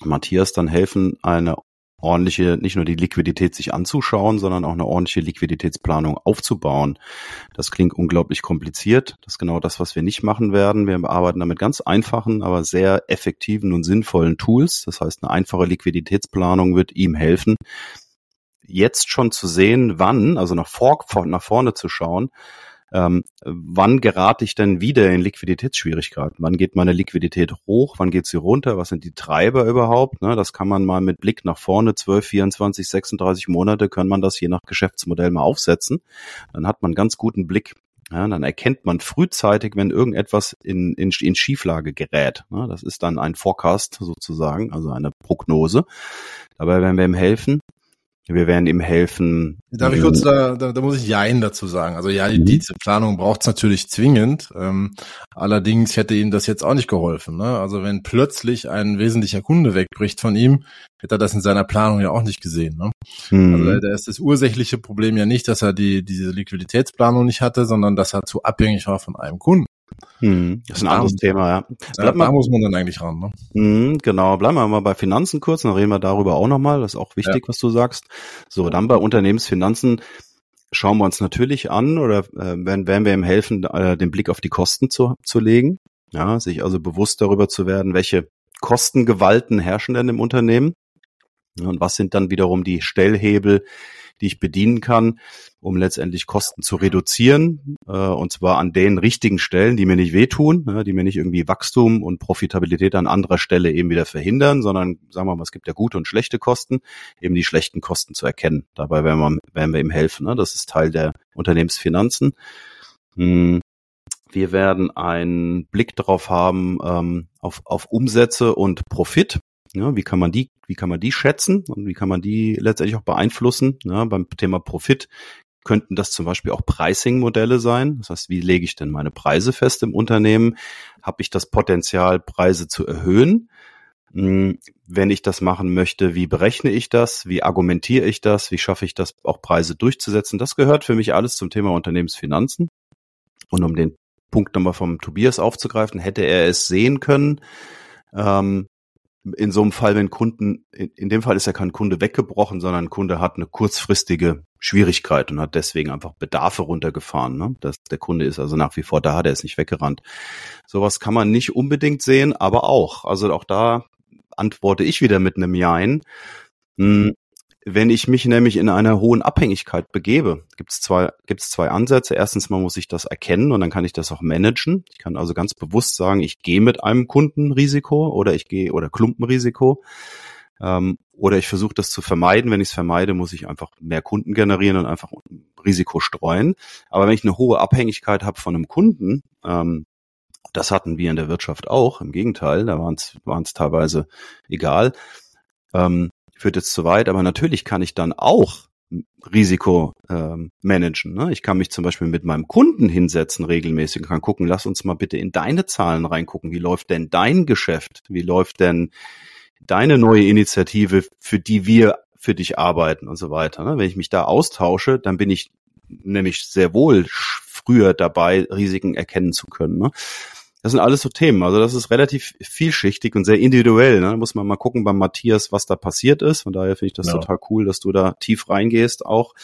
Matthias dann helfen, eine ordentliche, nicht nur die Liquidität sich anzuschauen, sondern auch eine ordentliche Liquiditätsplanung aufzubauen. Das klingt unglaublich kompliziert. Das ist genau das, was wir nicht machen werden. Wir arbeiten damit ganz einfachen, aber sehr effektiven und sinnvollen Tools. Das heißt, eine einfache Liquiditätsplanung wird ihm helfen, jetzt schon zu sehen, wann, also nach, vor, nach vorne zu schauen, ähm, wann gerate ich denn wieder in Liquiditätsschwierigkeiten? Wann geht meine Liquidität hoch? Wann geht sie runter? Was sind die Treiber überhaupt? Ne, das kann man mal mit Blick nach vorne, 12, 24, 36 Monate, kann man das je nach Geschäftsmodell mal aufsetzen. Dann hat man ganz guten Blick ja, dann erkennt man frühzeitig, wenn irgendetwas in, in, in Schieflage gerät. Ja, das ist dann ein Forecast sozusagen, also eine Prognose. Dabei werden wir ihm helfen, wir werden ihm helfen. Darf ich kurz da, da, da muss ich Jein dazu sagen. Also ja, die, mhm. diese Planung braucht es natürlich zwingend. Ähm, allerdings hätte ihm das jetzt auch nicht geholfen. Ne? Also wenn plötzlich ein wesentlicher Kunde wegbricht von ihm, hätte er das in seiner Planung ja auch nicht gesehen. Ne? Mhm. Also da ist das ursächliche Problem ja nicht, dass er die diese Liquiditätsplanung nicht hatte, sondern dass er zu abhängig war von einem Kunden. Hm, das ist ein anderes Thema, ja. ja da muss man dann eigentlich ran, ne? Hm, genau, bleiben wir mal bei Finanzen kurz, dann reden wir darüber auch nochmal. Das ist auch wichtig, ja. was du sagst. So, dann bei Unternehmensfinanzen schauen wir uns natürlich an oder äh, werden, werden wir ihm helfen, äh, den Blick auf die Kosten zu, zu legen. Ja, sich also bewusst darüber zu werden, welche Kostengewalten herrschen denn im Unternehmen und was sind dann wiederum die Stellhebel, die ich bedienen kann, um letztendlich Kosten zu reduzieren, äh, und zwar an den richtigen Stellen, die mir nicht wehtun, ne, die mir nicht irgendwie Wachstum und Profitabilität an anderer Stelle eben wieder verhindern, sondern sagen wir mal, es gibt ja gute und schlechte Kosten, eben die schlechten Kosten zu erkennen. Dabei werden wir, werden wir ihm helfen. Ne? Das ist Teil der Unternehmensfinanzen. Hm. Wir werden einen Blick darauf haben, ähm, auf, auf Umsätze und Profit. Ja, wie kann man die, wie kann man die schätzen und wie kann man die letztendlich auch beeinflussen? Ja, beim Thema Profit könnten das zum Beispiel auch Pricing-Modelle sein. Das heißt, wie lege ich denn meine Preise fest im Unternehmen? Habe ich das Potenzial, Preise zu erhöhen? Hm, wenn ich das machen möchte, wie berechne ich das? Wie argumentiere ich das? Wie schaffe ich das, auch Preise durchzusetzen? Das gehört für mich alles zum Thema Unternehmensfinanzen. Und um den Punkt nochmal vom Tobias aufzugreifen, hätte er es sehen können, ähm, in so einem Fall, wenn Kunden, in, dem Fall ist ja kein Kunde weggebrochen, sondern ein Kunde hat eine kurzfristige Schwierigkeit und hat deswegen einfach Bedarfe runtergefahren. Ne? Das, der Kunde ist also nach wie vor da, der ist nicht weggerannt. Sowas kann man nicht unbedingt sehen, aber auch. Also auch da antworte ich wieder mit einem Jein. Hm, wenn ich mich nämlich in einer hohen Abhängigkeit begebe, gibt es zwei, gibt's zwei Ansätze. Erstens mal muss ich das erkennen und dann kann ich das auch managen. Ich kann also ganz bewusst sagen, ich gehe mit einem Kundenrisiko oder ich gehe oder Klumpenrisiko. Ähm, oder ich versuche das zu vermeiden. Wenn ich es vermeide, muss ich einfach mehr Kunden generieren und einfach Risiko streuen. Aber wenn ich eine hohe Abhängigkeit habe von einem Kunden, ähm, das hatten wir in der Wirtschaft auch, im Gegenteil, da waren es teilweise egal. Ähm, führt jetzt zu weit, aber natürlich kann ich dann auch Risiko ähm, managen. Ne? Ich kann mich zum Beispiel mit meinem Kunden hinsetzen regelmäßig und kann gucken, lass uns mal bitte in deine Zahlen reingucken. Wie läuft denn dein Geschäft? Wie läuft denn deine neue Initiative, für die wir für dich arbeiten und so weiter. Ne? Wenn ich mich da austausche, dann bin ich nämlich sehr wohl früher dabei, Risiken erkennen zu können. Ne? Das sind alles so Themen. Also das ist relativ vielschichtig und sehr individuell. Ne? Da muss man mal gucken beim Matthias, was da passiert ist. Von daher finde ich das ja. total cool, dass du da tief reingehst auch.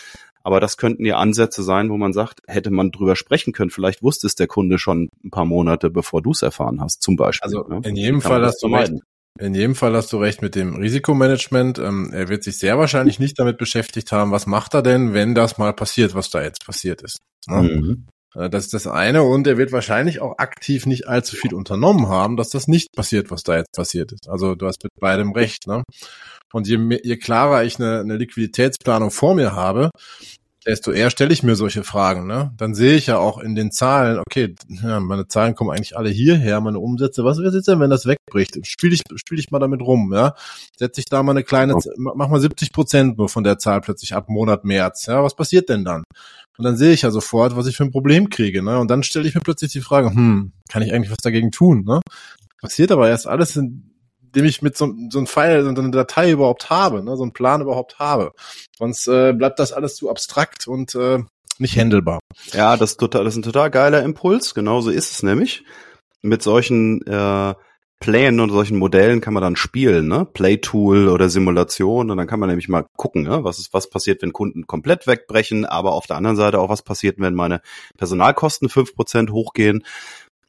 Aber das könnten ja Ansätze sein, wo man sagt, hätte man drüber sprechen können. Vielleicht wusste es der Kunde schon ein paar Monate, bevor du es erfahren hast, zum Beispiel. Also ne? in jedem Fall hast du recht. In jedem Fall hast du recht mit dem Risikomanagement. Ähm, er wird sich sehr wahrscheinlich nicht damit beschäftigt haben, was macht er denn, wenn das mal passiert, was da jetzt passiert ist. Ne? Mhm. Äh, das ist das eine und er wird wahrscheinlich auch aktiv nicht allzu viel unternommen haben, dass das nicht passiert, was da jetzt passiert ist. Also du hast mit beidem recht. Ne? Und je, je klarer ich eine, eine Liquiditätsplanung vor mir habe, desto eher stelle ich mir solche Fragen. Ne? Dann sehe ich ja auch in den Zahlen, okay, ja, meine Zahlen kommen eigentlich alle hierher, meine Umsätze. Was wird jetzt denn, wenn das wegbricht? Spiele ich, spiel ich mal damit rum, ja? Setze ich da mal eine kleine, mach mal 70 Prozent nur von der Zahl plötzlich ab Monat März. Ja, was passiert denn dann? Und dann sehe ich ja sofort, was ich für ein Problem kriege. Ne? Und dann stelle ich mir plötzlich die Frage, hm, kann ich eigentlich was dagegen tun? Ne? Passiert aber erst alles in dem ich mit so, so einem Pfeil, so eine Datei überhaupt habe, ne, so einen Plan überhaupt habe. Sonst äh, bleibt das alles zu abstrakt und äh, nicht händelbar. Ja, das ist, total, das ist ein total geiler Impuls. Genauso ist es nämlich. Mit solchen äh, Plänen und solchen Modellen kann man dann spielen, ne? Playtool oder Simulation und dann kann man nämlich mal gucken, ne? was ist, was passiert, wenn Kunden komplett wegbrechen, aber auf der anderen Seite auch was passiert, wenn meine Personalkosten fünf Prozent hochgehen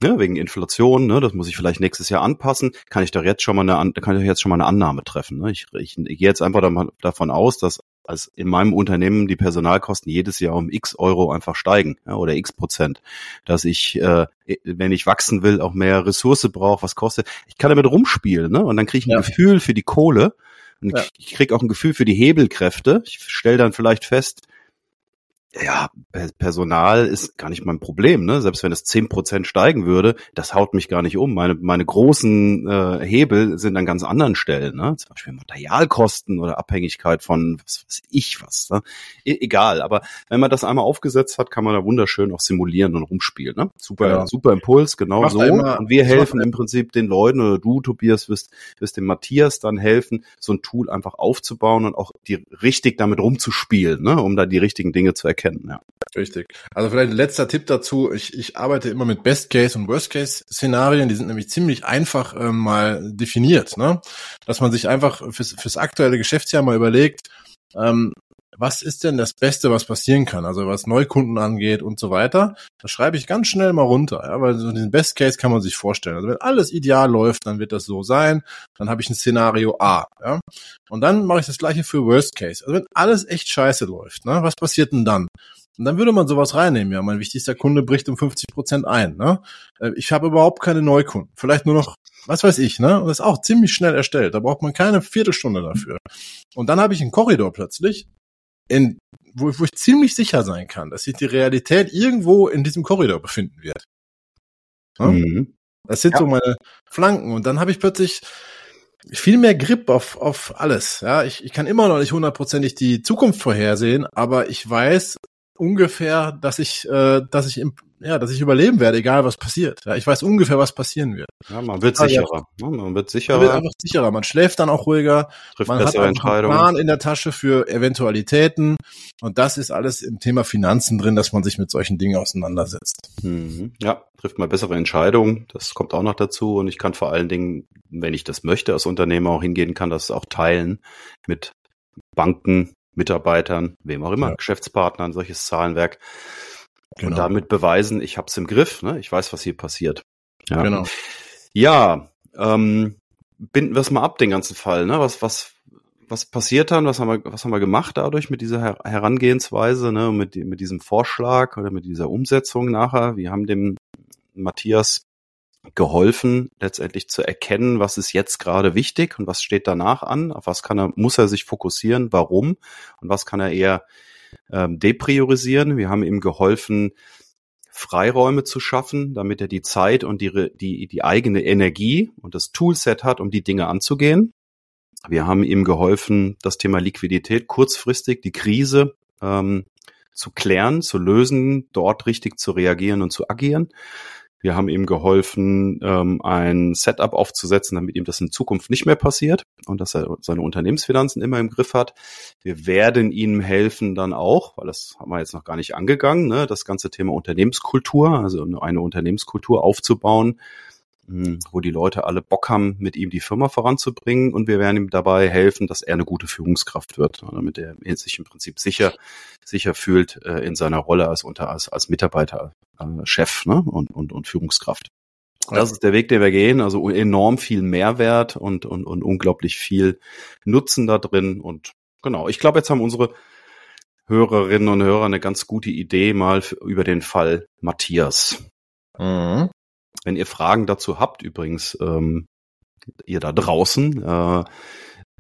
ne, wegen Inflation, ne, das muss ich vielleicht nächstes Jahr anpassen, kann ich doch jetzt schon mal eine, kann ich jetzt schon mal eine Annahme treffen. Ne? Ich, ich, ich gehe jetzt einfach davon aus, dass als in meinem Unternehmen die Personalkosten jedes Jahr um x Euro einfach steigen ja, oder x Prozent, dass ich, äh, wenn ich wachsen will, auch mehr Ressource brauche, was kostet. Ich kann damit rumspielen ne? und dann kriege ich ein ja. Gefühl für die Kohle und ja. ich kriege auch ein Gefühl für die Hebelkräfte. Ich stelle dann vielleicht fest, ja, Personal ist gar nicht mein Problem, ne? Selbst wenn es zehn Prozent steigen würde, das haut mich gar nicht um. Meine, meine großen äh, Hebel sind an ganz anderen Stellen, ne? Zum Beispiel Materialkosten oder Abhängigkeit von was weiß ich was. Ne? E egal, aber wenn man das einmal aufgesetzt hat, kann man da wunderschön auch simulieren und rumspielen. Ne? Super, genau. super Impuls, genau so. Immer, und wir helfen im Prinzip den Leuten oder du, Tobias, wirst, wirst dem Matthias dann helfen, so ein Tool einfach aufzubauen und auch die richtig damit rumzuspielen, ne? um da die richtigen Dinge zu erkennen erkennen, ja. Richtig. Also vielleicht ein letzter Tipp dazu. Ich, ich arbeite immer mit Best-Case- und Worst-Case-Szenarien. Die sind nämlich ziemlich einfach äh, mal definiert. Ne? Dass man sich einfach fürs, fürs aktuelle Geschäftsjahr mal überlegt, ähm, was ist denn das Beste, was passieren kann? Also was Neukunden angeht und so weiter. Das schreibe ich ganz schnell mal runter, ja, weil so diesen Best Case kann man sich vorstellen. Also wenn alles ideal läuft, dann wird das so sein. Dann habe ich ein Szenario A. Ja? Und dann mache ich das gleiche für Worst Case. Also wenn alles echt scheiße läuft, ne, was passiert denn dann? Und dann würde man sowas reinnehmen. Ja, mein wichtigster Kunde bricht um 50 Prozent ein. Ne? Äh, ich habe überhaupt keine Neukunden. Vielleicht nur noch, was weiß ich. Ne? Und das ist auch ziemlich schnell erstellt. Da braucht man keine Viertelstunde dafür. Und dann habe ich einen Korridor plötzlich, in, wo, wo ich ziemlich sicher sein kann, dass sich die Realität irgendwo in diesem Korridor befinden wird. Ja? Mhm. Das sind ja. so meine Flanken. Und dann habe ich plötzlich viel mehr Grip auf, auf alles. Ja, ich, ich kann immer noch nicht hundertprozentig die Zukunft vorhersehen, aber ich weiß ungefähr, dass ich, äh, dass ich im, ja, dass ich überleben werde, egal was passiert. Ja, ich weiß ungefähr, was passieren wird. Ja, man wird sicherer. Ja, man wird sicherer. Man wird einfach sicherer. Man schläft dann auch ruhiger. Trifft man hat einen Plan in der Tasche für Eventualitäten. Und das ist alles im Thema Finanzen drin, dass man sich mit solchen Dingen auseinandersetzt. Mhm. Ja, trifft mal bessere Entscheidungen. Das kommt auch noch dazu. Und ich kann vor allen Dingen, wenn ich das möchte, als Unternehmer auch hingehen kann, das auch teilen mit Banken, Mitarbeitern, wem auch immer, ja. Geschäftspartnern, solches Zahlenwerk. Genau. Und damit beweisen, ich habe es im Griff, ne? ich weiß, was hier passiert. Ja, genau. ja ähm, binden wir es mal ab, den ganzen Fall. Ne? Was, was, was passiert dann? Was haben wir, was haben wir gemacht dadurch mit dieser Her Herangehensweise, ne? mit, mit diesem Vorschlag oder mit dieser Umsetzung nachher? Wir haben dem Matthias geholfen, letztendlich zu erkennen, was ist jetzt gerade wichtig und was steht danach an, auf was kann er, muss er sich fokussieren, warum und was kann er eher ähm, depriorisieren. Wir haben ihm geholfen, Freiräume zu schaffen, damit er die Zeit und die, die, die eigene Energie und das Toolset hat, um die Dinge anzugehen. Wir haben ihm geholfen, das Thema Liquidität kurzfristig, die Krise ähm, zu klären, zu lösen, dort richtig zu reagieren und zu agieren. Wir haben ihm geholfen, ähm, ein Setup aufzusetzen, damit ihm das in Zukunft nicht mehr passiert und dass er seine Unternehmensfinanzen immer im Griff hat. Wir werden ihm helfen dann auch, weil das haben wir jetzt noch gar nicht angegangen, ne, das ganze Thema Unternehmenskultur, also eine Unternehmenskultur aufzubauen, wo die Leute alle Bock haben, mit ihm die Firma voranzubringen und wir werden ihm dabei helfen, dass er eine gute Führungskraft wird, damit er sich im Prinzip sicher sicher fühlt äh, in seiner Rolle als unter als, als Mitarbeiter, äh, Chef ne? und, und, und Führungskraft. Das ist der Weg, den wir gehen. Also enorm viel Mehrwert und, und, und unglaublich viel Nutzen da drin. Und genau, ich glaube, jetzt haben unsere Hörerinnen und Hörer eine ganz gute Idee mal über den Fall Matthias. Mhm. Wenn ihr Fragen dazu habt, übrigens, ähm, ihr da draußen, äh,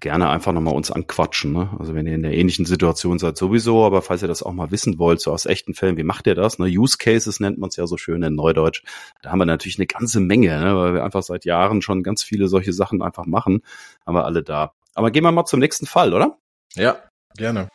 gerne einfach nochmal uns anquatschen. Ne? Also wenn ihr in der ähnlichen Situation seid sowieso, aber falls ihr das auch mal wissen wollt, so aus echten Fällen, wie macht ihr das? Ne? Use Cases nennt man es ja so schön in Neudeutsch. Da haben wir natürlich eine ganze Menge, ne? weil wir einfach seit Jahren schon ganz viele solche Sachen einfach machen. Haben wir alle da. Aber gehen wir mal zum nächsten Fall, oder? Ja, gerne.